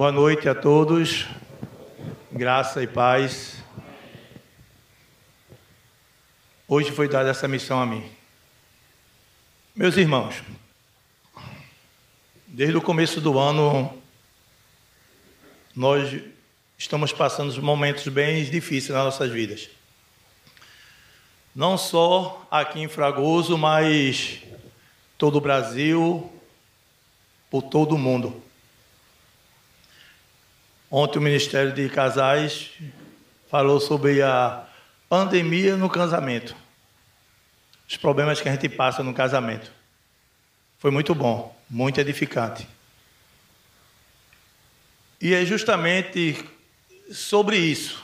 Boa noite a todos, graça e paz. Hoje foi dada essa missão a mim. Meus irmãos, desde o começo do ano, nós estamos passando momentos bem difíceis nas nossas vidas. Não só aqui em Fragoso, mas todo o Brasil, por todo o mundo. Ontem o Ministério de Casais falou sobre a pandemia no casamento. Os problemas que a gente passa no casamento. Foi muito bom, muito edificante. E é justamente sobre isso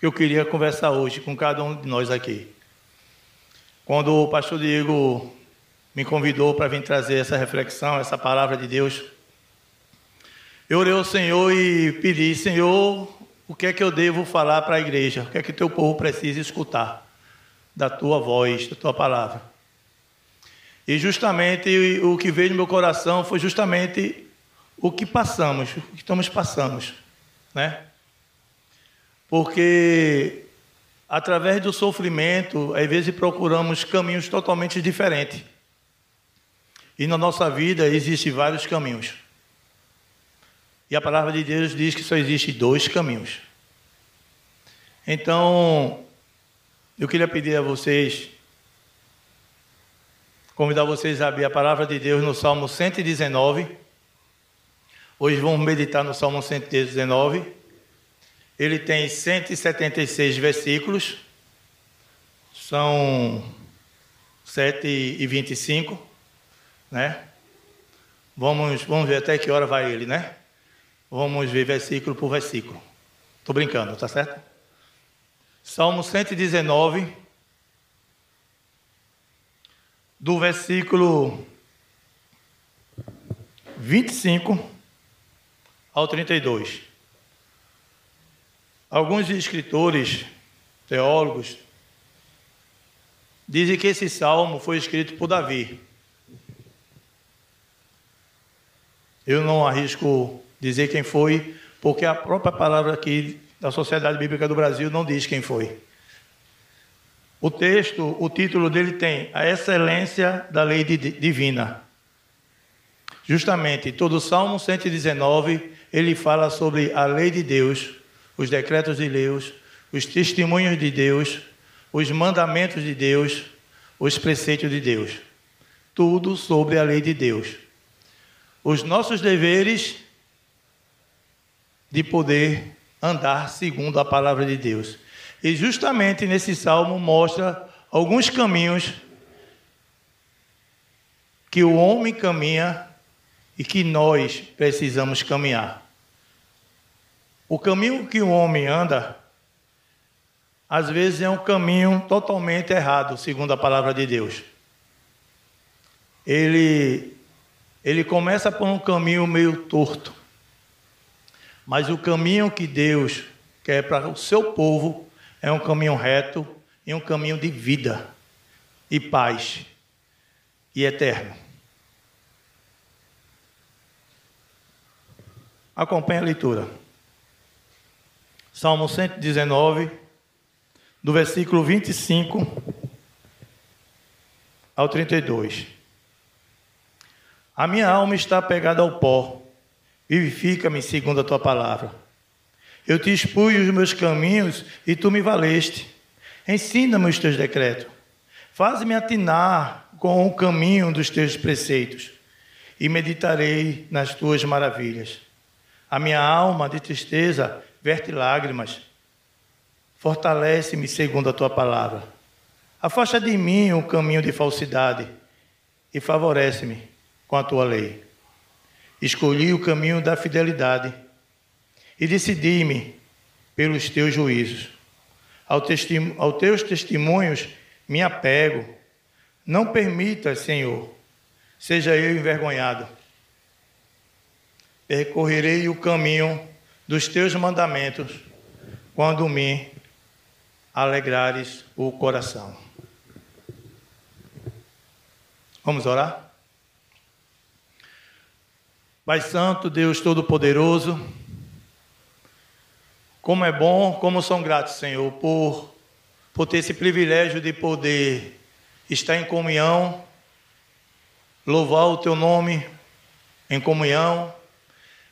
que eu queria conversar hoje com cada um de nós aqui. Quando o pastor Diego me convidou para vir trazer essa reflexão, essa palavra de Deus, eu orei ao Senhor e pedi, Senhor, o que é que eu devo falar para a igreja? O que é que teu povo precisa escutar da tua voz, da tua palavra? E justamente o que veio no meu coração foi justamente o que passamos, o que estamos passando, né? Porque através do sofrimento, às vezes procuramos caminhos totalmente diferentes. E na nossa vida existem vários caminhos. E a palavra de Deus diz que só existe dois caminhos. Então, eu queria pedir a vocês, convidar vocês a abrir a palavra de Deus no Salmo 119. Hoje vamos meditar no Salmo 119. Ele tem 176 versículos, são 7 e 25, né? Vamos, vamos ver até que hora vai ele, né? Vamos ver versículo por versículo. Estou brincando, tá certo? Salmo 119, do versículo 25 ao 32. Alguns escritores, teólogos, dizem que esse salmo foi escrito por Davi. Eu não arrisco dizer quem foi, porque a própria palavra aqui da Sociedade Bíblica do Brasil não diz quem foi. O texto, o título dele tem A Excelência da Lei Divina. Justamente, todo o Salmo 119, ele fala sobre a lei de Deus, os decretos de Deus, os testemunhos de Deus, os mandamentos de Deus, os preceitos de Deus. Tudo sobre a lei de Deus. Os nossos deveres de poder andar segundo a palavra de Deus. E justamente nesse salmo mostra alguns caminhos que o homem caminha e que nós precisamos caminhar. O caminho que o homem anda, às vezes é um caminho totalmente errado, segundo a palavra de Deus. Ele, ele começa por um caminho meio torto. Mas o caminho que Deus quer para o seu povo é um caminho reto e um caminho de vida e paz e eterno. Acompanhe a leitura. Salmo 119, do versículo 25 ao 32. A minha alma está pegada ao pó Vivifica-me segundo a tua palavra. Eu te expus os meus caminhos e tu me valeste. Ensina-me os teus decretos. Faz-me atinar com o caminho dos teus preceitos e meditarei nas tuas maravilhas. A minha alma de tristeza verte lágrimas. Fortalece-me segundo a tua palavra. Afasta de mim o caminho de falsidade e favorece-me com a tua lei. Escolhi o caminho da fidelidade e decidi-me pelos teus juízos. Ao aos teus testemunhos me apego. Não permita, Senhor, seja eu envergonhado. Percorrerei o caminho dos teus mandamentos quando me alegrares o coração. Vamos orar? Pai Santo, Deus Todo-Poderoso, como é bom, como são gratos, Senhor, por, por ter esse privilégio de poder estar em comunhão, louvar o Teu nome em comunhão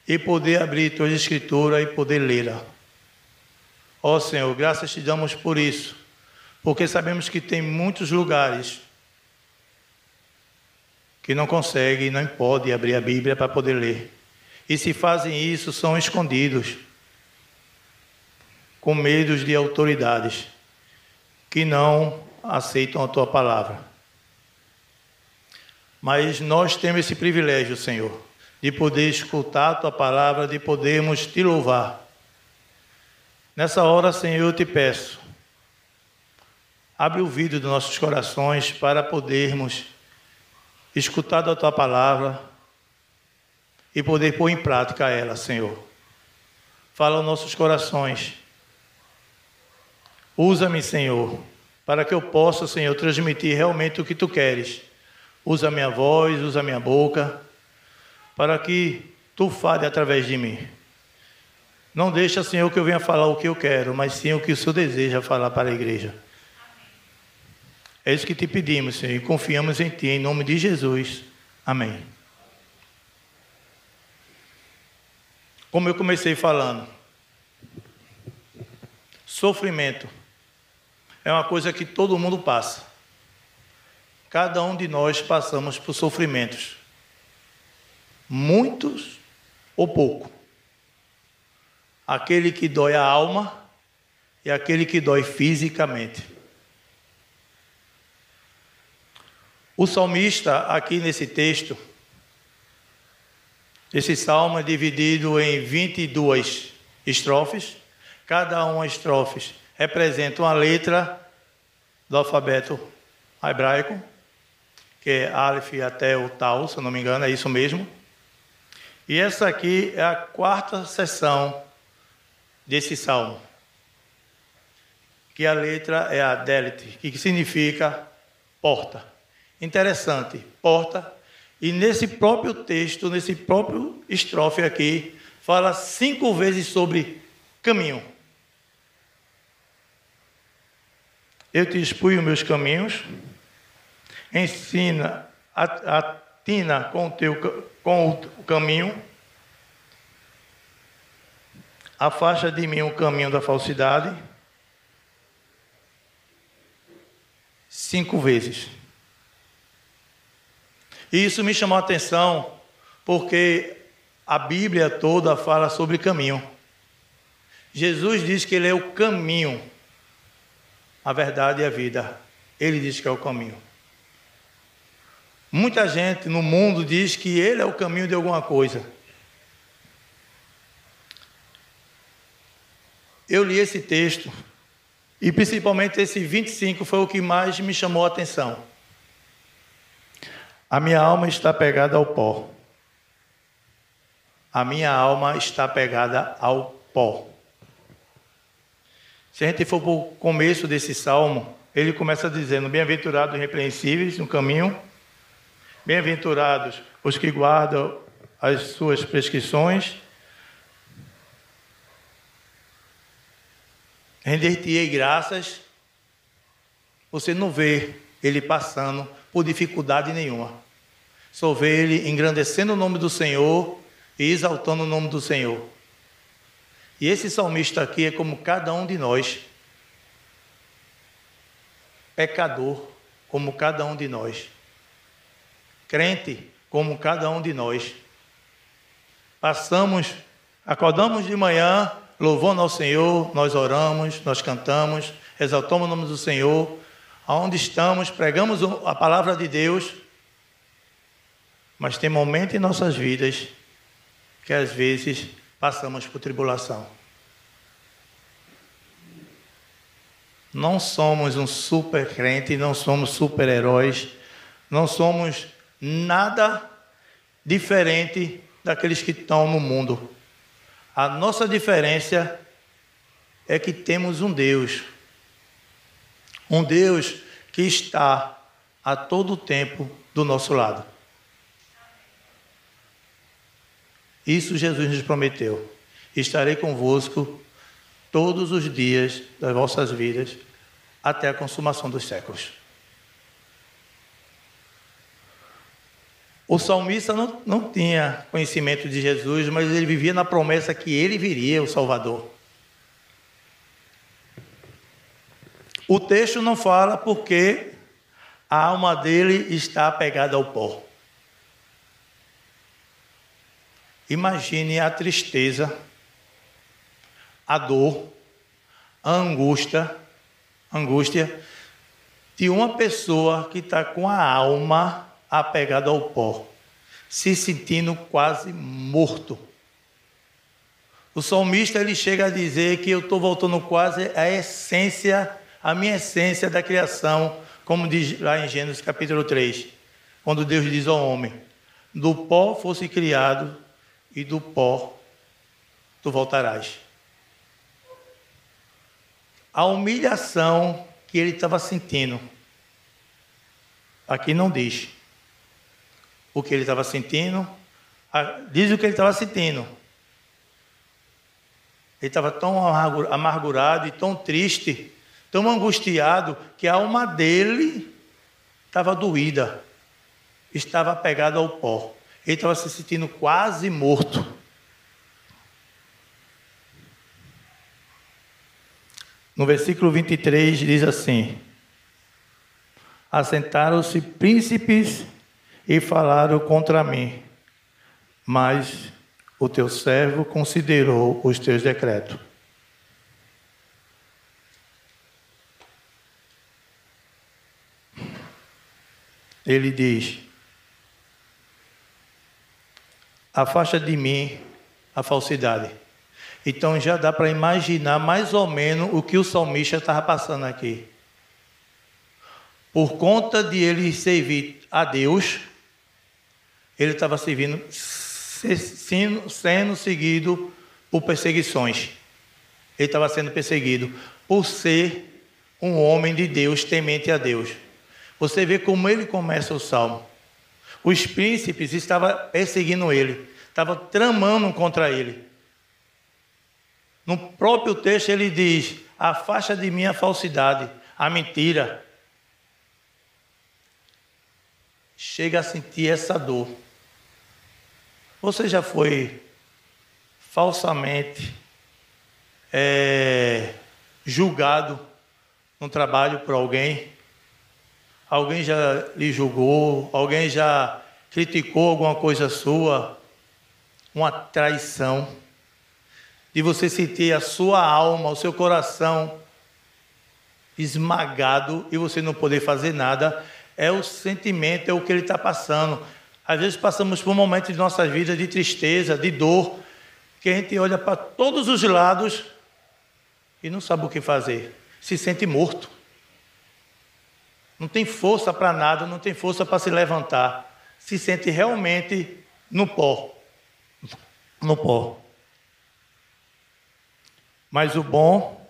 e poder abrir Tua Escritura e poder lê-la. Ó Senhor, graças te damos por isso, porque sabemos que tem muitos lugares que não conseguem, não podem abrir a Bíblia para poder ler. E se fazem isso, são escondidos, com medos de autoridades que não aceitam a tua palavra. Mas nós temos esse privilégio, Senhor, de poder escutar a tua palavra, de podermos te louvar. Nessa hora, Senhor, eu te peço, abre o vidro dos nossos corações para podermos escutado a tua palavra e poder pôr em prática ela, Senhor. Fala aos nossos corações. Usa-me, Senhor, para que eu possa, Senhor, transmitir realmente o que tu queres. Usa a minha voz, usa a minha boca, para que tu fale através de mim. Não deixa, Senhor, que eu venha falar o que eu quero, mas sim o que o Senhor deseja falar para a igreja. É isso que te pedimos, Senhor, e confiamos em Ti, em nome de Jesus. Amém. Como eu comecei falando, sofrimento é uma coisa que todo mundo passa. Cada um de nós passamos por sofrimentos. Muitos ou pouco. Aquele que dói a alma e aquele que dói fisicamente. O salmista, aqui nesse texto, esse salmo é dividido em 22 estrofes, cada uma estrofe representa uma letra do alfabeto hebraico, que é Aleph até o Tal, se eu não me engano, é isso mesmo. E essa aqui é a quarta sessão desse salmo, que a letra é a Delit, que significa porta. Interessante, porta. E nesse próprio texto, nesse próprio estrofe aqui, fala cinco vezes sobre caminho. Eu te expunho meus caminhos, ensina, atina com o teu com o caminho, afasta de mim o caminho da falsidade. Cinco vezes. E isso me chamou a atenção porque a Bíblia toda fala sobre caminho. Jesus diz que Ele é o caminho, a verdade e a vida. Ele diz que é o caminho. Muita gente no mundo diz que Ele é o caminho de alguma coisa. Eu li esse texto e principalmente esse 25 foi o que mais me chamou a atenção. A minha alma está pegada ao pó. A minha alma está pegada ao pó. Se a gente for para o começo desse salmo, ele começa dizendo: Bem-aventurados irrepreensíveis no caminho, bem-aventurados os que guardam as suas prescrições. Render-te-ei graças. Você não vê ele passando por dificuldade nenhuma. Só vê ele engrandecendo o nome do Senhor e exaltando o nome do Senhor. E esse salmista aqui é como cada um de nós, pecador, como cada um de nós, crente, como cada um de nós. Passamos, acordamos de manhã, louvando ao Senhor, nós oramos, nós cantamos, exaltamos o nome do Senhor, aonde estamos, pregamos a palavra de Deus, mas tem momentos em nossas vidas que às vezes passamos por tribulação. Não somos um super crente, não somos super heróis, não somos nada diferente daqueles que estão no mundo. A nossa diferença é que temos um Deus, um Deus que está a todo tempo do nosso lado. Isso Jesus nos prometeu. Estarei convosco todos os dias das vossas vidas até a consumação dos séculos. O salmista não, não tinha conhecimento de Jesus, mas ele vivia na promessa que ele viria, o Salvador. O texto não fala porque a alma dele está apegada ao pó. Imagine a tristeza, a dor, a angústia, angústia de uma pessoa que está com a alma apegada ao pó, se sentindo quase morto. O salmista ele chega a dizer que eu estou voltando quase à essência, à minha essência da criação, como diz lá em Gênesis capítulo 3, quando Deus diz ao homem: Do pó fosse criado e do pó tu voltarás. A humilhação que ele estava sentindo, aqui não diz o que ele estava sentindo, diz o que ele estava sentindo. Ele estava tão amargurado e tão triste, tão angustiado, que a alma dele estava doída, estava pegada ao pó. Ele estava se sentindo quase morto. No versículo 23 diz assim: Assentaram-se príncipes e falaram contra mim, mas o teu servo considerou os teus decretos. Ele diz: Afasta de mim a falsidade. Então já dá para imaginar mais ou menos o que o salmista estava passando aqui. Por conta de ele servir a Deus, ele estava servindo, sendo, seguido por perseguições. Ele estava sendo perseguido por ser um homem de Deus, temente a Deus. Você vê como ele começa o salmo. Os príncipes estavam perseguindo ele, estavam tramando contra ele. No próprio texto ele diz: Afasta de mim a falsidade, a mentira. Chega a sentir essa dor. Você já foi falsamente é, julgado no trabalho por alguém? Alguém já lhe julgou? Alguém já criticou alguma coisa sua? Uma traição de você sentir a sua alma, o seu coração esmagado e você não poder fazer nada, é o sentimento, é o que ele está passando. Às vezes passamos por momentos de nossa vida de tristeza, de dor, que a gente olha para todos os lados e não sabe o que fazer, se sente morto. Não tem força para nada, não tem força para se levantar, se sente realmente no pó. No pó. Mas o bom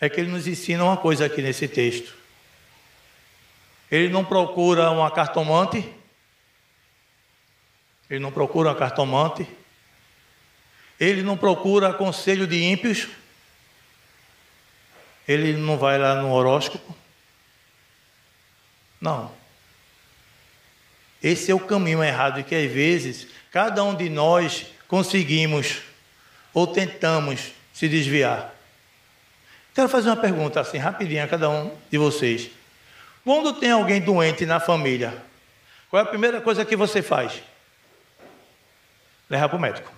é que ele nos ensina uma coisa aqui nesse texto. Ele não procura uma cartomante, ele não procura uma cartomante, ele não procura conselho de ímpios, ele não vai lá no horóscopo. Não. Esse é o caminho errado que às vezes cada um de nós conseguimos ou tentamos se desviar. Quero fazer uma pergunta assim, rapidinho a cada um de vocês. Quando tem alguém doente na família, qual é a primeira coisa que você faz? Levar para o médico.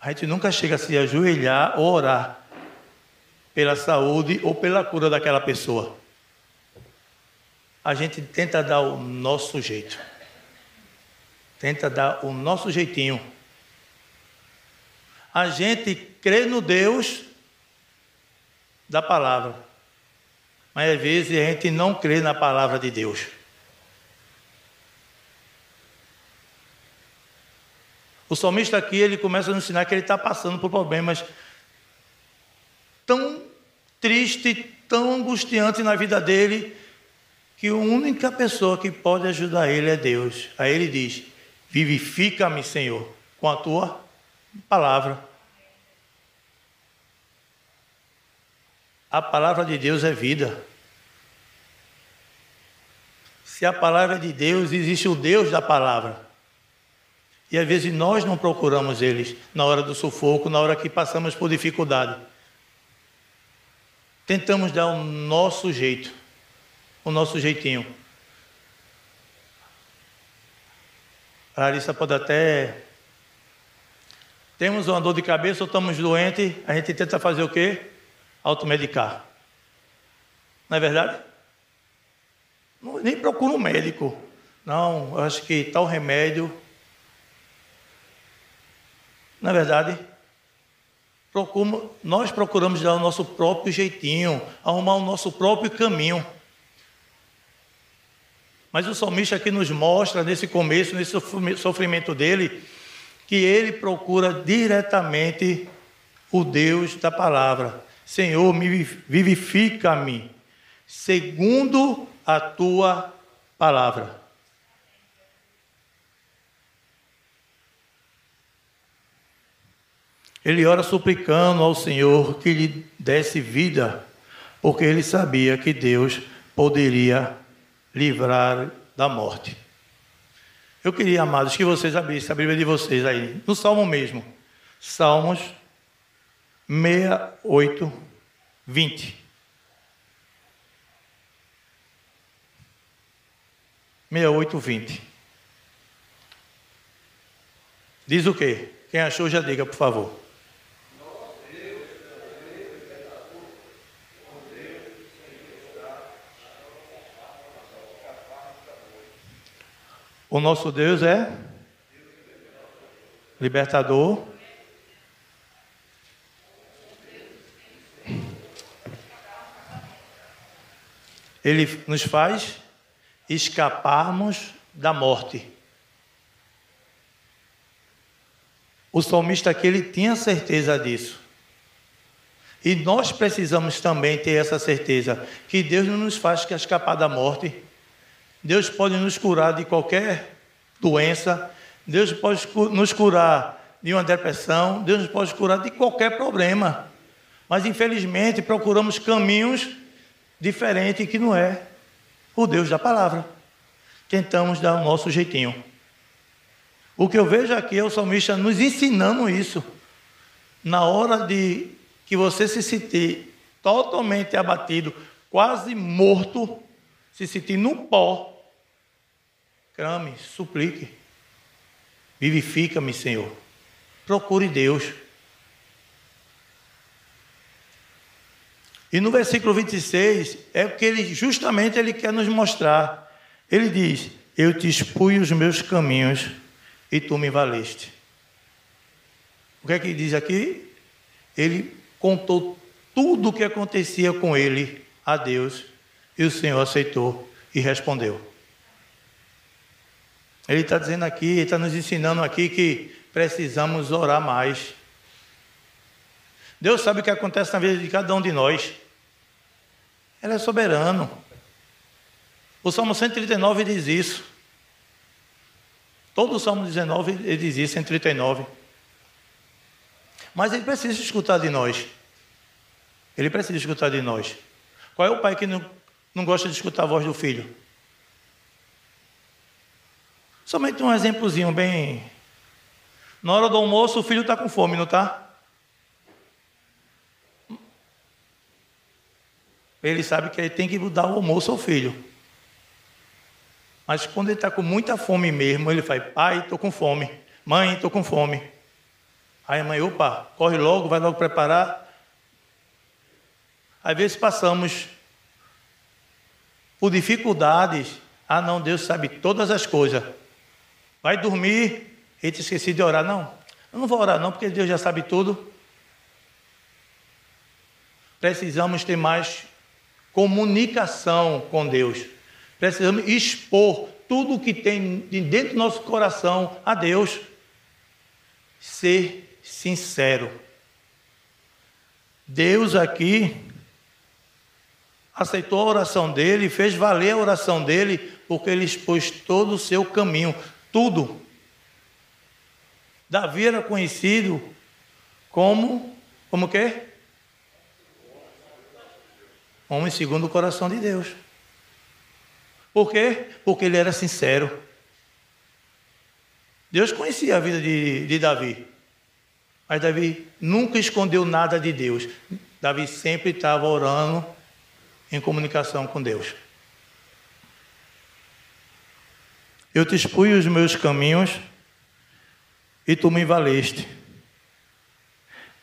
A gente nunca chega a se ajoelhar ou orar pela saúde ou pela cura daquela pessoa. A gente tenta dar o nosso jeito. Tenta dar o nosso jeitinho a gente crê no Deus da palavra, mas às vezes a gente não crê na palavra de Deus. O salmista aqui ele começa a nos ensinar que ele está passando por problemas tão tristes, tão angustiantes na vida dele, que a única pessoa que pode ajudar ele é Deus. Aí ele diz: Vivifica-me, Senhor, com a tua palavra. A palavra de Deus é vida. Se a palavra é de Deus, existe o Deus da palavra. E às vezes nós não procuramos eles na hora do sufoco, na hora que passamos por dificuldade. Tentamos dar o nosso jeito, o nosso jeitinho. A Larissa pode até. Temos uma dor de cabeça ou estamos doentes, a gente tenta fazer o quê? Automedicar. Não é verdade? Nem procura um médico. Não, eu acho que tal remédio. Não é verdade? Procura, nós procuramos dar o nosso próprio jeitinho, arrumar o nosso próprio caminho. Mas o salmista aqui nos mostra, nesse começo, nesse sofrimento dele, que ele procura diretamente o Deus da palavra. Senhor, me vivifica-me, segundo a tua palavra. Ele ora suplicando ao Senhor que lhe desse vida, porque ele sabia que Deus poderia livrar da morte. Eu queria, amados, que vocês abrissem a Bíblia de vocês aí, no Salmo mesmo. Salmos 68, 20. 68, 20. Diz o quê? Quem achou, já diga, por favor. O nosso Deus é libertador. Ele nos faz escaparmos da morte. O salmista aqui ele tinha certeza disso. E nós precisamos também ter essa certeza que Deus não nos faz escapar da morte. Deus pode nos curar de qualquer doença, Deus pode nos curar de uma depressão, Deus nos pode curar de qualquer problema. Mas infelizmente procuramos caminhos diferentes que não é o Deus da palavra. Tentamos dar o nosso jeitinho. O que eu vejo aqui é o salmista nos ensinando isso. Na hora de que você se sentir totalmente abatido, quase morto, se sentir no pó, Clame, suplique. Vivifica-me, Senhor. Procure Deus. E no versículo 26 é o que ele justamente ele quer nos mostrar. Ele diz: Eu te expus os meus caminhos e tu me valeste. O que é que diz aqui? Ele contou tudo o que acontecia com ele a Deus e o Senhor aceitou e respondeu. Ele está dizendo aqui, está nos ensinando aqui que precisamos orar mais. Deus sabe o que acontece na vida de cada um de nós. Ele é soberano. O Salmo 139 diz isso. Todo o Salmo 19 ele diz isso, 139. Mas ele precisa escutar de nós. Ele precisa escutar de nós. Qual é o pai que não, não gosta de escutar a voz do filho? Somente um exemplozinho bem. Na hora do almoço, o filho está com fome, não está? Ele sabe que ele tem que dar o almoço ao filho. Mas quando ele está com muita fome mesmo, ele faz: Pai, estou com fome. Mãe, estou com fome. Aí a mãe, opa, corre logo, vai logo preparar. Às vezes passamos por dificuldades. Ah, não, Deus sabe todas as coisas. Vai dormir e te esqueci de orar. Não, eu não vou orar não, porque Deus já sabe tudo. Precisamos ter mais comunicação com Deus. Precisamos expor tudo o que tem dentro do nosso coração a Deus. Ser sincero. Deus aqui aceitou a oração dele, fez valer a oração dele, porque ele expôs todo o seu caminho, tudo. Davi era conhecido como, como quê? Homem segundo o coração de Deus. Por quê? Porque ele era sincero. Deus conhecia a vida de, de Davi. Mas Davi nunca escondeu nada de Deus. Davi sempre estava orando em comunicação com Deus. Eu te expus os meus caminhos e tu me valeste.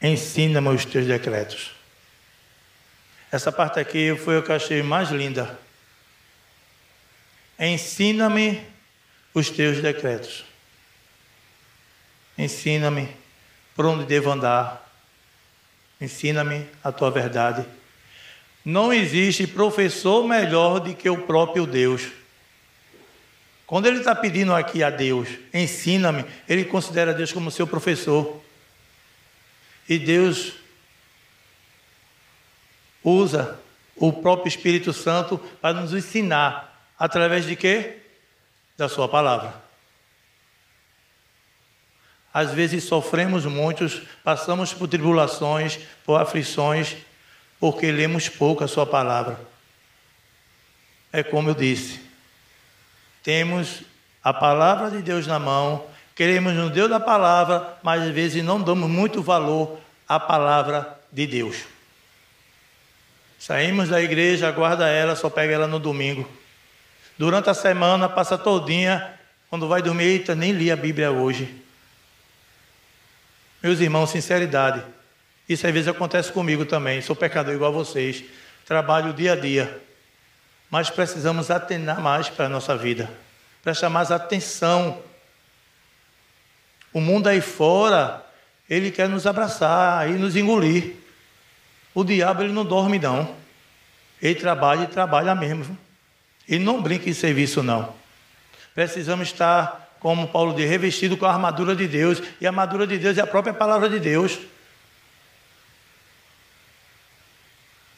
Ensina-me os teus decretos. Essa parte aqui foi o que eu achei mais linda. Ensina-me os teus decretos. Ensina-me por onde devo andar. Ensina-me a tua verdade. Não existe professor melhor do que o próprio Deus. Quando ele está pedindo aqui a Deus, ensina-me, ele considera Deus como seu professor. E Deus usa o próprio Espírito Santo para nos ensinar através de quê? Da sua palavra. Às vezes sofremos muitos, passamos por tribulações, por aflições, porque lemos pouco a Sua palavra. É como eu disse, temos a palavra de Deus na mão, queremos no Deus da palavra, mas às vezes não damos muito valor à palavra de Deus. Saímos da igreja, guarda ela, só pega ela no domingo. Durante a semana, passa todinha, quando vai dormir, eita, nem li a Bíblia hoje. Meus irmãos, sinceridade. Isso às vezes acontece comigo também. Sou pecador igual a vocês. Trabalho dia a dia. Mas precisamos atenar mais para a nossa vida. Prestar mais atenção. O mundo aí fora, ele quer nos abraçar e nos engolir. O diabo, ele não dorme, não. Ele trabalha e trabalha mesmo. Ele não brinca em serviço, não. Precisamos estar como Paulo diz, revestido com a armadura de Deus, e a armadura de Deus é a própria palavra de Deus.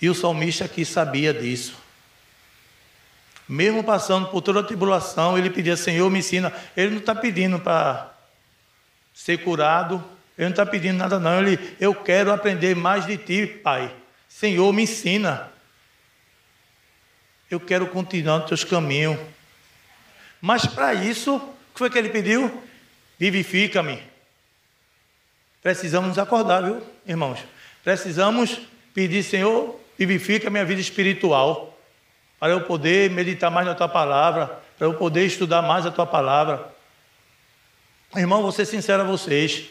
E o salmista aqui sabia disso. Mesmo passando por toda a tribulação, ele pedia, Senhor, me ensina. Ele não está pedindo para ser curado, ele não está pedindo nada, não. Ele, eu quero aprender mais de ti, Pai. Senhor, me ensina. Eu quero continuar nos teus caminhos. Mas para isso, o que foi que ele pediu? Vivifica-me. Precisamos nos acordar, viu, irmãos? Precisamos pedir, Senhor, vivifica a minha vida espiritual, para eu poder meditar mais na tua palavra, para eu poder estudar mais a tua palavra. Irmão, vou ser sincero a vocês.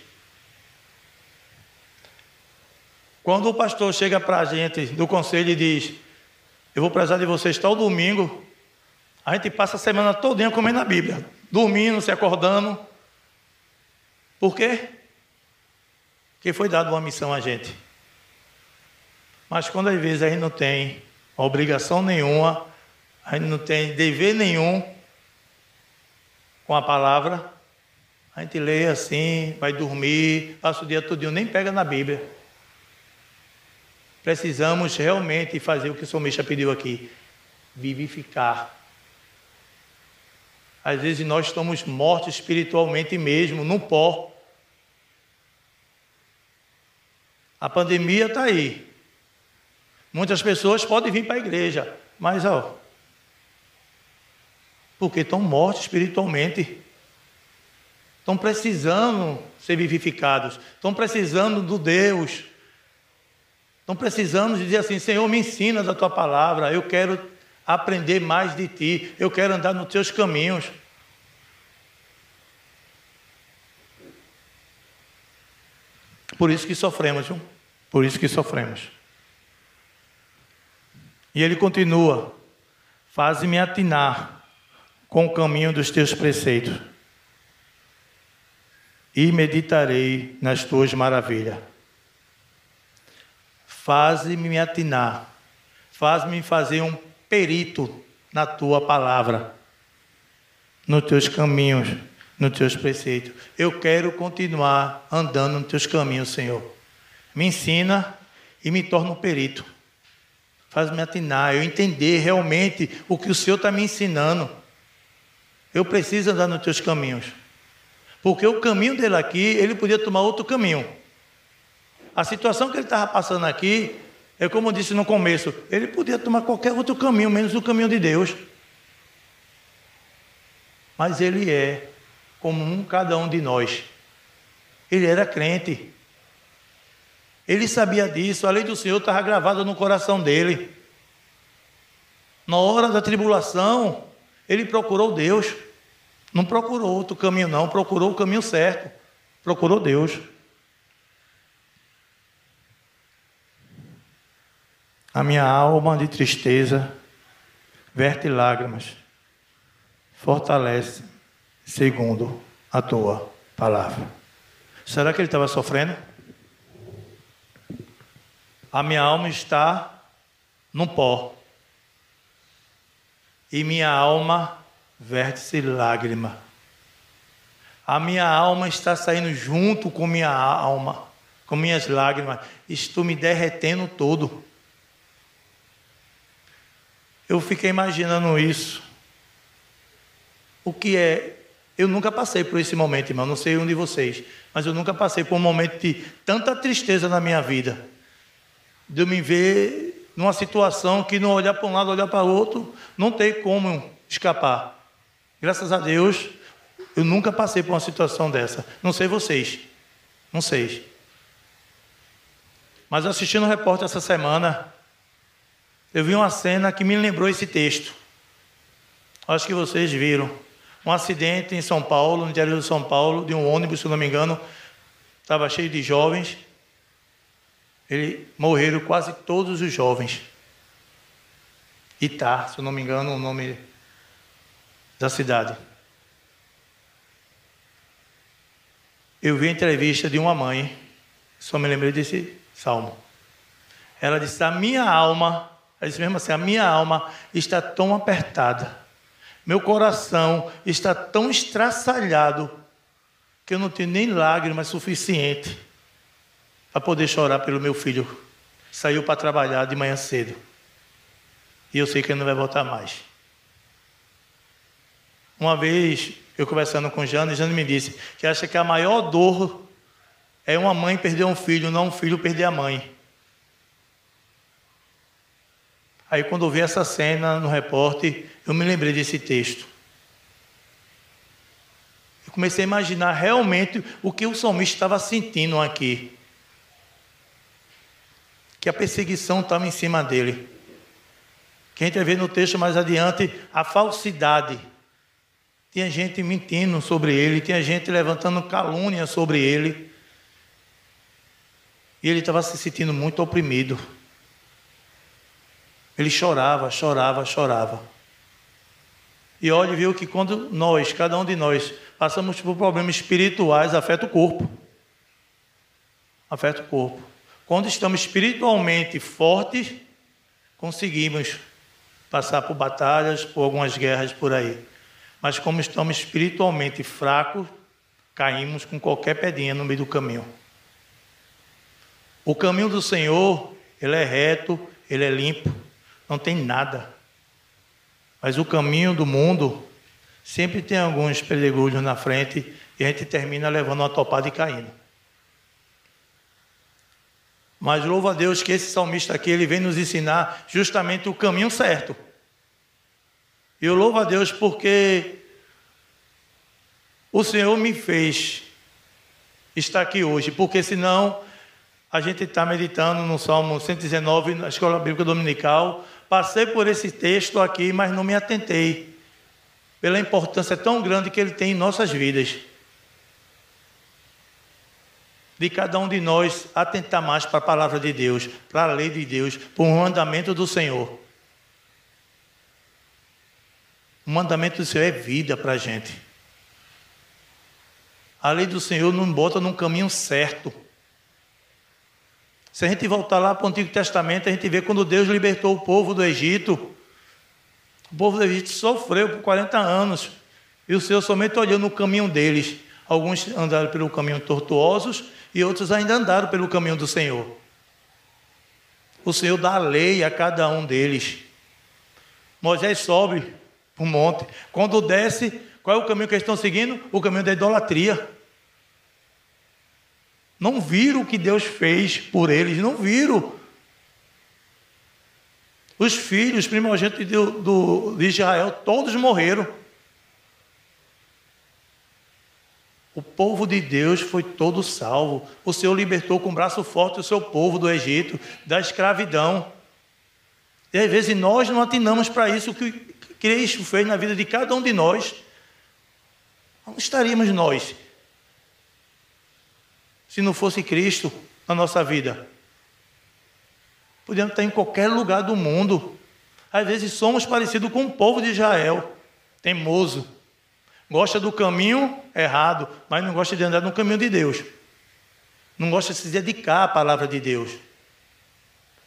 Quando o pastor chega para a gente do conselho e diz: Eu vou precisar de vocês tal domingo, a gente passa a semana toda comendo a Bíblia dormindo, se acordando. Por quê? Porque foi dada uma missão a gente. Mas quando às vezes a gente não tem obrigação nenhuma, a gente não tem dever nenhum com a palavra, a gente lê assim, vai dormir, passa o dia todo, nem pega na Bíblia. Precisamos realmente fazer o que o Salmista pediu aqui: vivificar às vezes nós estamos mortos espiritualmente mesmo, no pó. A pandemia está aí. Muitas pessoas podem vir para a igreja, mas ó, porque estão mortos espiritualmente. Estão precisando ser vivificados, estão precisando do Deus. Estão precisando dizer assim: Senhor, me ensina da tua palavra, eu quero aprender mais de ti, eu quero andar nos teus caminhos. Por isso que sofremos, viu? Por isso que sofremos. E ele continua: Faze-me atinar com o caminho dos teus preceitos, e meditarei nas tuas maravilhas. Faze-me atinar, faz-me fazer um perito na tua palavra, nos teus caminhos, nos teus preceitos. Eu quero continuar andando nos teus caminhos, Senhor. Me ensina e me torna um perito. Faz-me atinar, eu entender realmente o que o Senhor está me ensinando. Eu preciso andar nos teus caminhos. Porque o caminho dele aqui, ele podia tomar outro caminho. A situação que ele estava passando aqui, é como eu disse no começo, ele podia tomar qualquer outro caminho, menos o caminho de Deus. Mas ele é como um cada um de nós. Ele era crente. Ele sabia disso, a lei do Senhor estava gravada no coração dele. Na hora da tribulação, ele procurou Deus. Não procurou outro caminho, não, procurou o caminho certo. Procurou Deus. A minha alma de tristeza verte lágrimas, fortalece, segundo a tua palavra. Será que ele estava sofrendo? A minha alma está no pó. E minha alma verte-se lágrima. A minha alma está saindo junto com minha alma, com minhas lágrimas. Estou me derretendo todo. Eu fiquei imaginando isso. O que é. Eu nunca passei por esse momento, irmão. Não sei um de vocês. Mas eu nunca passei por um momento de tanta tristeza na minha vida. De eu me ver numa situação que não olhar para um lado, olhar para o outro, não tem como escapar. Graças a Deus, eu nunca passei por uma situação dessa. Não sei vocês. Não sei. Mas assistindo um repórter essa semana, eu vi uma cena que me lembrou esse texto. Acho que vocês viram. Um acidente em São Paulo, no interior de São Paulo, de um ônibus, se não me engano, estava cheio de jovens. Ele morreram quase todos os jovens. Itá, se eu não me engano, o nome da cidade. Eu vi a entrevista de uma mãe, só me lembrei desse salmo. Ela disse: A minha alma ela disse mesmo assim: a minha alma está tão apertada, meu coração está tão estraçalhado, que eu não tenho nem lágrimas suficiente para poder chorar pelo meu filho. Saiu para trabalhar de manhã cedo. E eu sei que ele não vai voltar mais. Uma vez, eu conversando com Jane, Jane me disse que acha que a maior dor é uma mãe perder um filho, não um filho perder a mãe. Aí, quando eu vi essa cena no repórter, eu me lembrei desse texto. Eu comecei a imaginar realmente o que o salmista estava sentindo aqui. Que a perseguição estava em cima dele. Que a gente vai ver no texto mais adiante a falsidade. Tinha gente mentindo sobre ele, tinha gente levantando calúnia sobre ele. E ele estava se sentindo muito oprimido. Ele chorava, chorava, chorava. E olhe, viu que quando nós, cada um de nós, passamos por problemas espirituais, afeta o corpo. Afeta o corpo. Quando estamos espiritualmente fortes, conseguimos passar por batalhas, por algumas guerras por aí. Mas como estamos espiritualmente fracos, caímos com qualquer pedinha no meio do caminho. O caminho do Senhor, ele é reto, ele é limpo não tem nada. Mas o caminho do mundo sempre tem alguns pedregulhos na frente e a gente termina levando uma topada e caindo. Mas louva a Deus que esse salmista aqui ele vem nos ensinar justamente o caminho certo. E eu louvo a Deus porque o Senhor me fez estar aqui hoje, porque senão a gente está meditando no Salmo 119, na Escola Bíblica Dominical, Passei por esse texto aqui, mas não me atentei pela importância tão grande que ele tem em nossas vidas. De cada um de nós atentar mais para a palavra de Deus, para a lei de Deus, para o mandamento do Senhor. O mandamento do Senhor é vida para a gente. A lei do Senhor nos bota num caminho certo. Se a gente voltar lá para o Antigo Testamento, a gente vê quando Deus libertou o povo do Egito. O povo do Egito sofreu por 40 anos. E o Senhor somente olhou no caminho deles. Alguns andaram pelo caminho tortuosos e outros ainda andaram pelo caminho do Senhor. O Senhor dá a lei a cada um deles. Moisés sobe para o monte. Quando desce, Qual é o caminho que eles estão seguindo? O caminho da idolatria. Não viram o que Deus fez por eles, não viram. Os filhos primogênitos do, de Israel, todos morreram. O povo de Deus foi todo salvo. O Senhor libertou com braço forte o seu povo do Egito, da escravidão. E às vezes nós não atinamos para isso que Cristo fez na vida de cada um de nós. Onde estaríamos nós se não fosse Cristo na nossa vida? Podíamos estar em qualquer lugar do mundo. Às vezes somos parecidos com o povo de Israel, teimoso Gosta do caminho errado, mas não gosta de andar no caminho de Deus. Não gosta de se dedicar à palavra de Deus.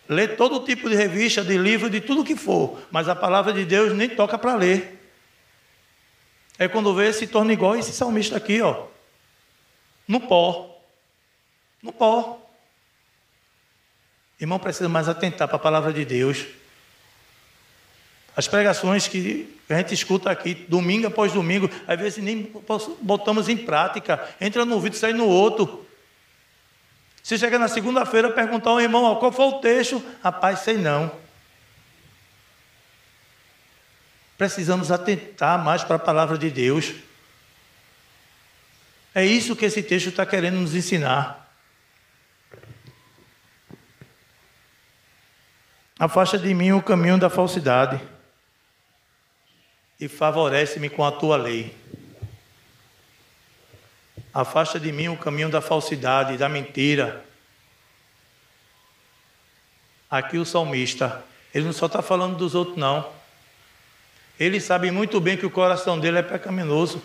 Lê todo tipo de revista, de livro, de tudo que for, mas a palavra de Deus nem toca para ler. Aí quando vê, se torna igual esse salmista aqui, ó. No pó. No pó. Irmão, precisa mais atentar para a palavra de Deus. As pregações que a gente escuta aqui, domingo após domingo, às vezes nem botamos em prática, entra no vídeo e sai no outro. Se chega na segunda-feira perguntar ao irmão, qual foi o texto? Rapaz, sei não. Precisamos atentar mais para a palavra de Deus. É isso que esse texto está querendo nos ensinar. Afasta de mim o caminho da falsidade e favorece-me com a tua lei. Afasta de mim o caminho da falsidade, da mentira. Aqui o salmista, ele não só está falando dos outros, não. Ele sabe muito bem que o coração dele é pecaminoso.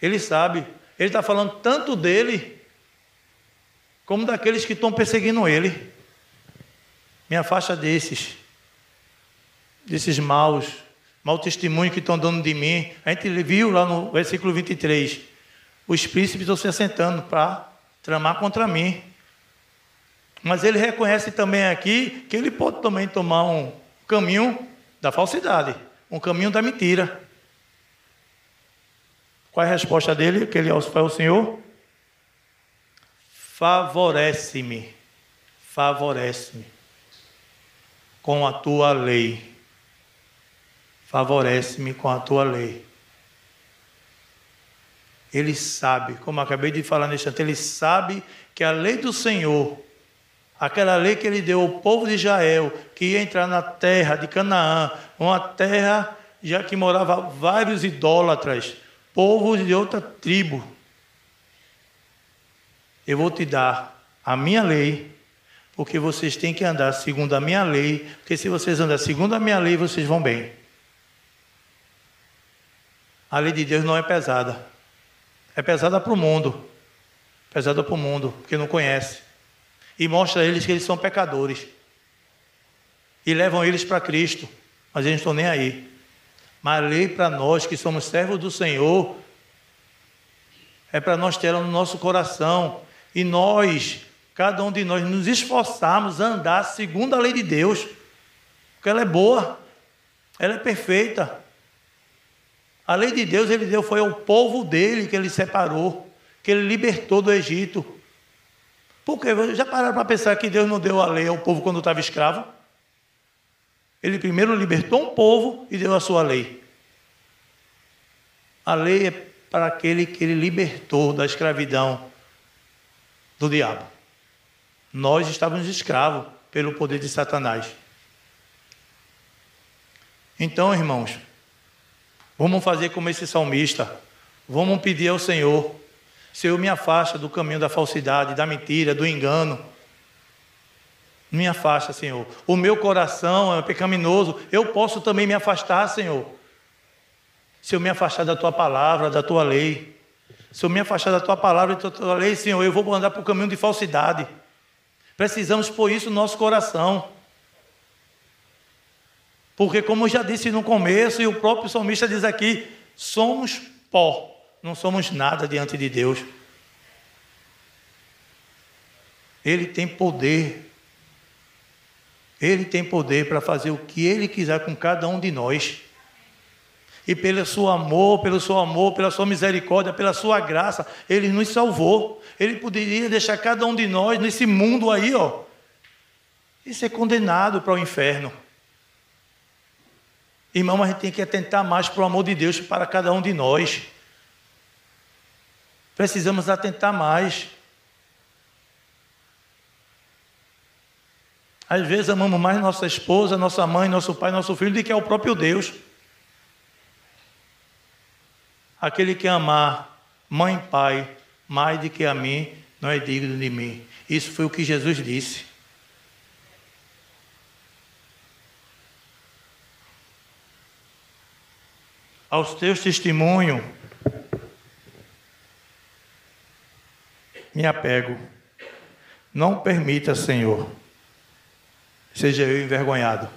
Ele sabe. Ele está falando tanto dele, como daqueles que estão perseguindo ele. Me afasta desses, desses maus, mau testemunho que estão dando de mim. A gente viu lá no versículo 23. Os príncipes estão se assentando para tramar contra mim. Mas ele reconhece também aqui que ele pode também tomar um caminho da falsidade, um caminho da mentira. Qual é a resposta dele? Que ele foi ao Senhor? Favorece-me, favorece-me com a tua lei favorece-me com a tua lei. Ele sabe, como acabei de falar neste instante, ele sabe que a lei do Senhor, aquela lei que ele deu ao povo de Israel, que ia entrar na terra de Canaã, uma terra já que morava vários idólatras, povos de outra tribo. Eu vou te dar a minha lei, porque vocês têm que andar segundo a minha lei, porque se vocês andarem segundo a minha lei, vocês vão bem. A lei de Deus não é pesada. É pesada para o mundo. Pesada para o mundo, porque não conhece. E mostra a eles que eles são pecadores. E levam eles para Cristo. Mas eles não estão nem aí. Mas a lei para nós que somos servos do Senhor é para nós ter no nosso coração. E nós, cada um de nós, nos esforçarmos a andar segundo a lei de Deus. Porque ela é boa, ela é perfeita. A lei de Deus ele deu foi ao povo dele que ele separou, que ele libertou do Egito. Porque já pararam para pensar que Deus não deu a lei ao povo quando estava escravo? Ele primeiro libertou um povo e deu a sua lei. A lei é para aquele que ele libertou da escravidão do diabo. Nós estávamos escravos pelo poder de Satanás. Então, irmãos, Vamos fazer como esse salmista. Vamos pedir ao Senhor. Senhor, me afasta do caminho da falsidade, da mentira, do engano. Me afasta, Senhor. O meu coração é pecaminoso. Eu posso também me afastar, Senhor. Se eu me afastar da tua palavra, da tua lei. Se eu me afastar da tua palavra e da tua lei, Senhor, eu vou andar para o caminho de falsidade. Precisamos pôr isso no nosso coração. Porque, como eu já disse no começo, e o próprio salmista diz aqui, somos pó, não somos nada diante de Deus. Ele tem poder. Ele tem poder para fazer o que ele quiser com cada um de nós. E pelo seu amor, pelo seu amor, pela sua misericórdia, pela sua graça, Ele nos salvou. Ele poderia deixar cada um de nós nesse mundo aí, ó, e ser condenado para o inferno. Irmão, a gente tem que atentar mais para o amor de Deus para cada um de nós. Precisamos atentar mais. Às vezes amamos mais nossa esposa, nossa mãe, nosso pai, nosso filho do que é o próprio Deus. Aquele que amar mãe e pai mais do que a mim, não é digno de mim. Isso foi o que Jesus disse. Aos teus testemunhos me apego. Não permita, Senhor, seja eu envergonhado.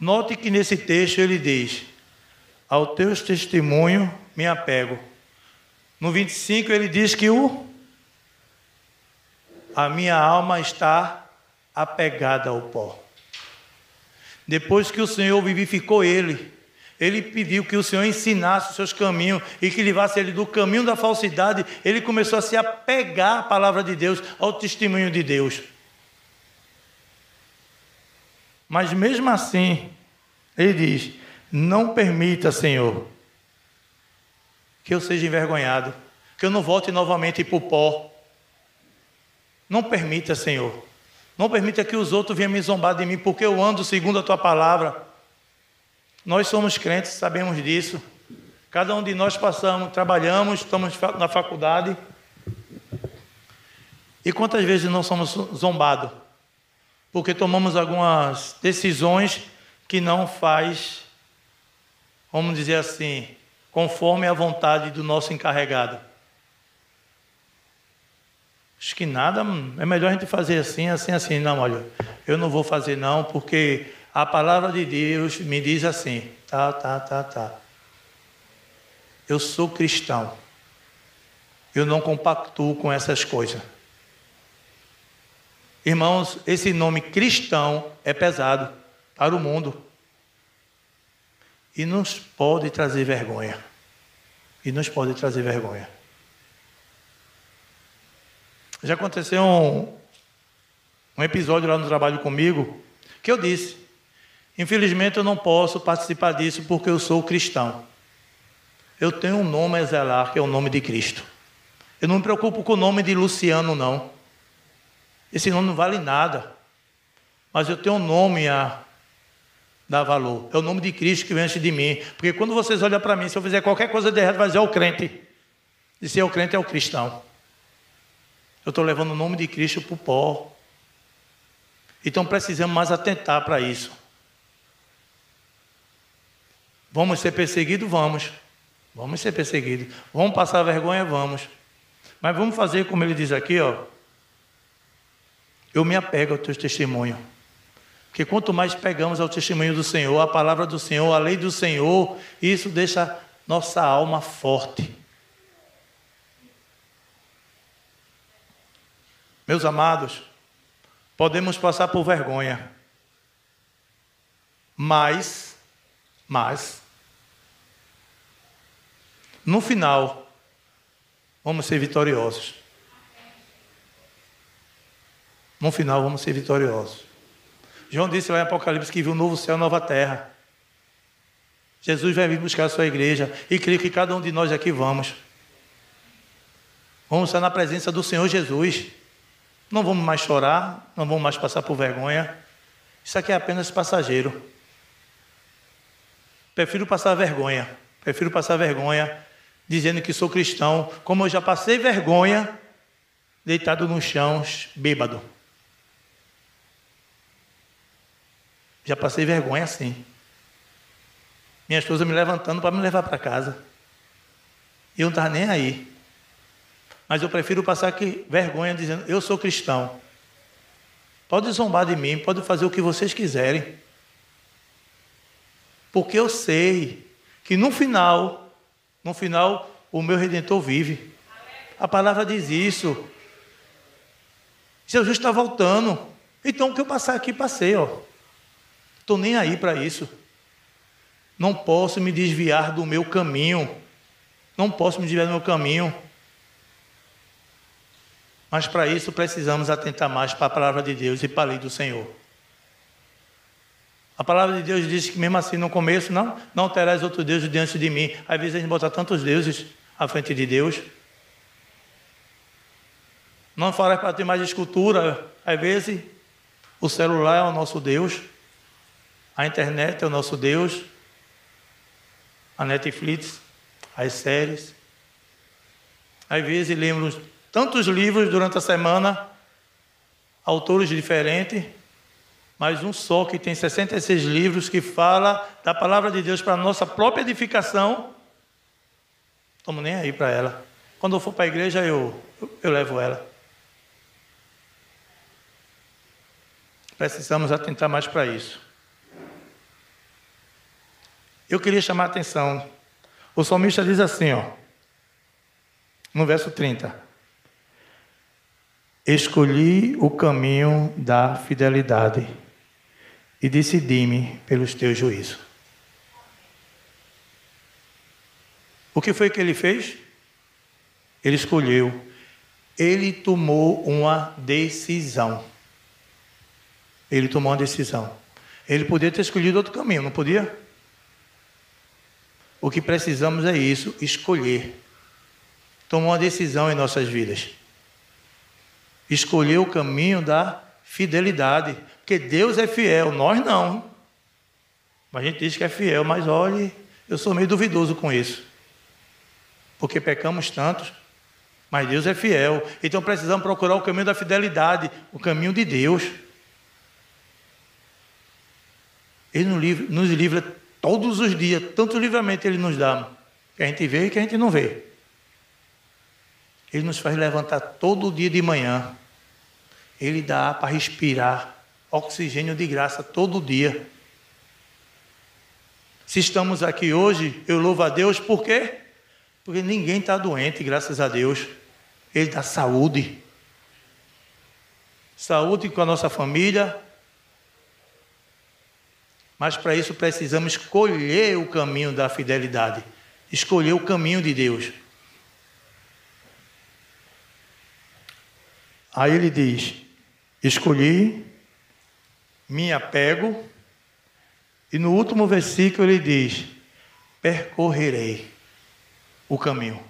Note que nesse texto ele diz: Ao teus testemunho me apego. No 25 ele diz que o a minha alma está apegada ao pó. Depois que o Senhor vivificou ele, ele pediu que o Senhor ensinasse os seus caminhos e que levasse ele do caminho da falsidade. Ele começou a se apegar à palavra de Deus, ao testemunho de Deus. Mas mesmo assim, ele diz: Não permita, Senhor, que eu seja envergonhado, que eu não volte novamente para o pó. Não permita, Senhor. Não permita que os outros venham me zombar de mim, porque eu ando segundo a tua palavra. Nós somos crentes, sabemos disso. Cada um de nós passamos, trabalhamos, estamos na faculdade. E quantas vezes não somos zombados? Porque tomamos algumas decisões que não faz, vamos dizer assim, conforme a vontade do nosso encarregado. Acho que nada, é melhor a gente fazer assim, assim, assim. Não, olha, eu não vou fazer não, porque a palavra de Deus me diz assim, tá, tá, tá, tá. Eu sou cristão. Eu não compactuo com essas coisas. Irmãos, esse nome cristão é pesado para o mundo. E nos pode trazer vergonha. E nos pode trazer vergonha. Já aconteceu um, um episódio lá no trabalho comigo que eu disse: infelizmente eu não posso participar disso porque eu sou cristão. Eu tenho um nome a zelar, que é o nome de Cristo. Eu não me preocupo com o nome de Luciano, não. Esse nome não vale nada. Mas eu tenho um nome a dar valor. É o nome de Cristo que vem antes de mim. Porque quando vocês olham para mim, se eu fizer qualquer coisa de errado, vai dizer é o crente. E se é o crente, é o cristão. Eu estou levando o nome de Cristo para o pó. Então precisamos mais atentar para isso. Vamos ser perseguidos? Vamos. Vamos ser perseguidos. Vamos passar vergonha? Vamos. Mas vamos fazer como ele diz aqui, ó. Eu me apego ao teu testemunho. Porque quanto mais pegamos ao testemunho do Senhor, a palavra do Senhor, a lei do Senhor, isso deixa nossa alma forte. Meus amados, podemos passar por vergonha, mas, mas, no final, vamos ser vitoriosos. No final, vamos ser vitoriosos. João disse lá em Apocalipse que viu um novo céu nova terra. Jesus vai vir buscar a sua igreja e creio que cada um de nós aqui vamos. Vamos estar na presença do Senhor Jesus. Não vamos mais chorar, não vamos mais passar por vergonha. Isso aqui é apenas passageiro. Prefiro passar vergonha. Prefiro passar vergonha dizendo que sou cristão, como eu já passei vergonha deitado no chão, bêbado. Já passei vergonha assim. Minha esposa me levantando para me levar para casa. E eu não estava nem aí. Mas eu prefiro passar aqui vergonha dizendo: eu sou cristão. Pode zombar de mim, pode fazer o que vocês quiserem. Porque eu sei que no final, no final, o meu redentor vive. A palavra diz isso. Jesus está voltando. Então o que eu passar aqui, passei, ó. Estou nem aí para isso. Não posso me desviar do meu caminho. Não posso me desviar do meu caminho. Mas para isso precisamos atentar mais para a palavra de Deus e para a lei do Senhor. A palavra de Deus diz que mesmo assim no começo, não, não terás outro Deus diante de mim. Às vezes a gente bota tantos deuses à frente de Deus. Não farás para ter mais escultura. Às vezes o celular é o nosso Deus. A internet é o nosso Deus. A Netflix, as séries. Às vezes lemos tantos livros durante a semana, autores diferentes, mas um só que tem 66 livros que fala da palavra de Deus para a nossa própria edificação. Estamos nem aí para ela. Quando eu for para a igreja, eu, eu, eu levo ela. Precisamos atentar mais para isso. Eu queria chamar a atenção. O salmista diz assim, ó, no verso 30. Escolhi o caminho da fidelidade e decidi-me pelos teus juízos. O que foi que ele fez? Ele escolheu, ele tomou uma decisão. Ele tomou uma decisão. Ele podia ter escolhido outro caminho, não podia? O que precisamos é isso, escolher. Tomar uma decisão em nossas vidas escolher o caminho da fidelidade. Porque Deus é fiel, nós não. A gente diz que é fiel, mas olhe, eu sou meio duvidoso com isso. Porque pecamos tantos, mas Deus é fiel. Então precisamos procurar o caminho da fidelidade, o caminho de Deus. Ele nos livra todos os dias, tanto livramento Ele nos dá, que a gente vê e que a gente não vê. Ele nos faz levantar todo dia de manhã. Ele dá para respirar oxigênio de graça todo dia. Se estamos aqui hoje, eu louvo a Deus, por quê? Porque ninguém está doente, graças a Deus. Ele dá saúde. Saúde com a nossa família. Mas para isso precisamos escolher o caminho da fidelidade. Escolher o caminho de Deus. Aí ele diz: Escolhi, me apego, e no último versículo ele diz: Percorrerei o caminho.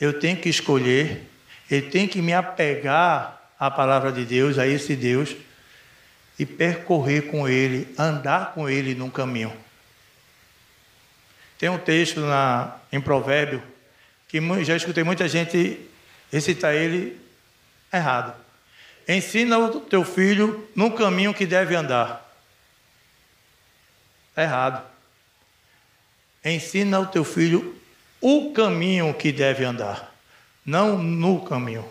Eu tenho que escolher, eu tenho que me apegar à palavra de Deus, a esse Deus, e percorrer com Ele, andar com Ele num caminho. Tem um texto na, em Provérbio que já escutei muita gente recitar ele errado. Ensina o teu filho no caminho que deve andar. Está errado. Ensina o teu filho o caminho que deve andar, não no caminho.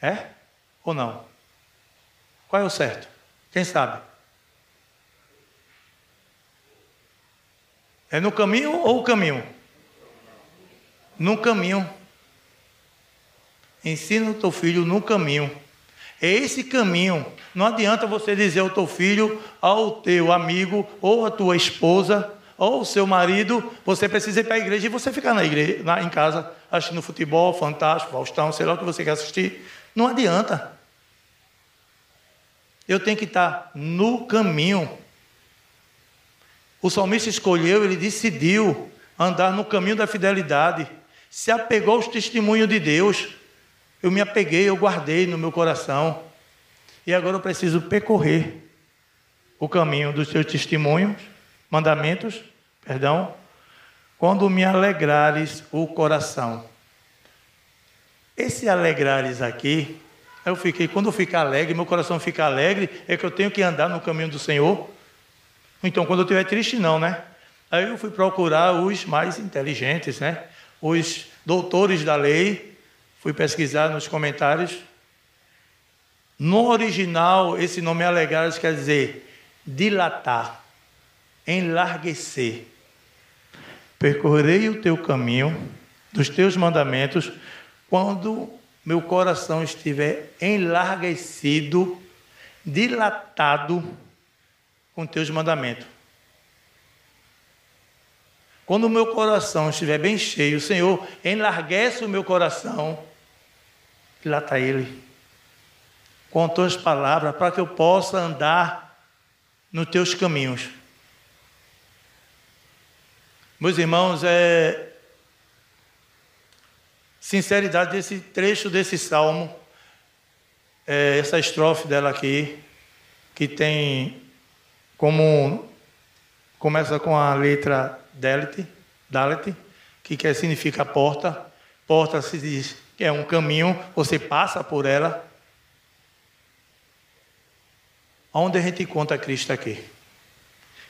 É ou não? Qual é o certo? Quem sabe? É no caminho ou o caminho? No caminho. Ensina o teu filho no caminho. É esse caminho. Não adianta você dizer ao teu filho, ao teu amigo, ou à tua esposa, ou ao seu marido, você precisa ir para a igreja e você ficar na igreja, na, em casa, assistindo futebol, fantástico, Faustão, sei lá o que você quer assistir. Não adianta. Eu tenho que estar no caminho. O salmista escolheu, ele decidiu andar no caminho da fidelidade, se apegou aos testemunhos de Deus. Eu me apeguei, eu guardei no meu coração. E agora eu preciso percorrer o caminho dos seus testemunhos, mandamentos, perdão, quando me alegrares o coração. Esse alegrares aqui, eu fiquei, quando eu ficar alegre, meu coração fica alegre, é que eu tenho que andar no caminho do Senhor. Então, quando eu estiver triste, não, né? Aí eu fui procurar os mais inteligentes, né? Os doutores da lei, Fui pesquisar nos comentários. No original, esse nome alegares quer dizer dilatar, enlarguecer. Percorrei o teu caminho dos teus mandamentos quando meu coração estiver enlarguecido, dilatado com teus mandamentos. Quando o meu coração estiver bem cheio, Senhor, enlarguece o meu coração, e lá está Ele, com as tuas palavras, para que eu possa andar nos teus caminhos. Meus irmãos, é sinceridade desse trecho desse salmo, é essa estrofe dela aqui, que tem como começa com a letra Dalet que quer, significa porta. Porta se diz que é um caminho, você passa por ela. Onde a gente encontra Cristo aqui?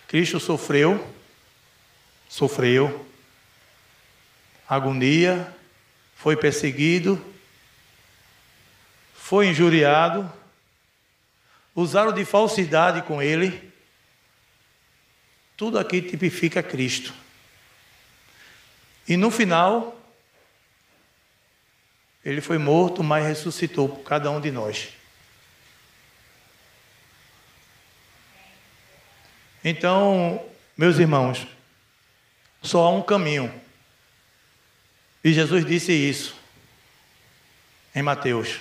Cristo sofreu, sofreu agonia, foi perseguido, foi injuriado, usaram de falsidade com ele. Tudo aqui tipifica Cristo. E no final, ele foi morto, mas ressuscitou por cada um de nós. Então, meus irmãos, só há um caminho. E Jesus disse isso em Mateus.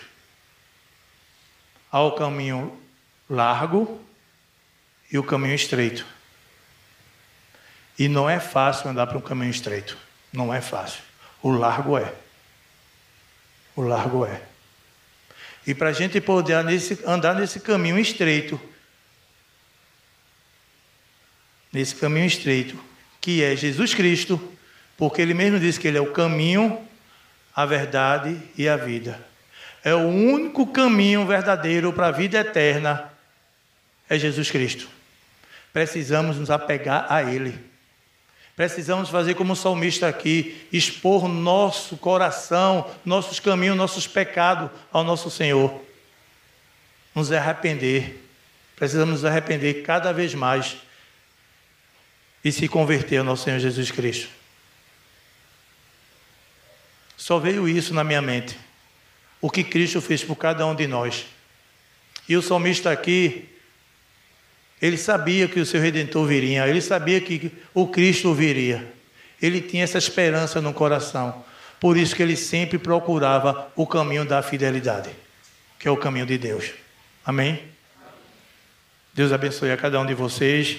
Há o caminho largo e o caminho estreito. E não é fácil andar para um caminho estreito. Não é fácil. O largo é. O largo é. E para a gente poder nesse, andar nesse caminho estreito, nesse caminho estreito, que é Jesus Cristo, porque Ele mesmo disse que Ele é o caminho, a verdade e a vida. É o único caminho verdadeiro para a vida eterna é Jesus Cristo. Precisamos nos apegar a Ele. Precisamos fazer como o salmista aqui, expor nosso coração, nossos caminhos, nossos pecados ao nosso Senhor. Nos arrepender. Precisamos nos arrepender cada vez mais e se converter ao nosso Senhor Jesus Cristo. Só veio isso na minha mente. O que Cristo fez por cada um de nós. E o salmista aqui, ele sabia que o seu redentor viria, ele sabia que o Cristo viria. Ele tinha essa esperança no coração. Por isso que ele sempre procurava o caminho da fidelidade, que é o caminho de Deus. Amém? Deus abençoe a cada um de vocês.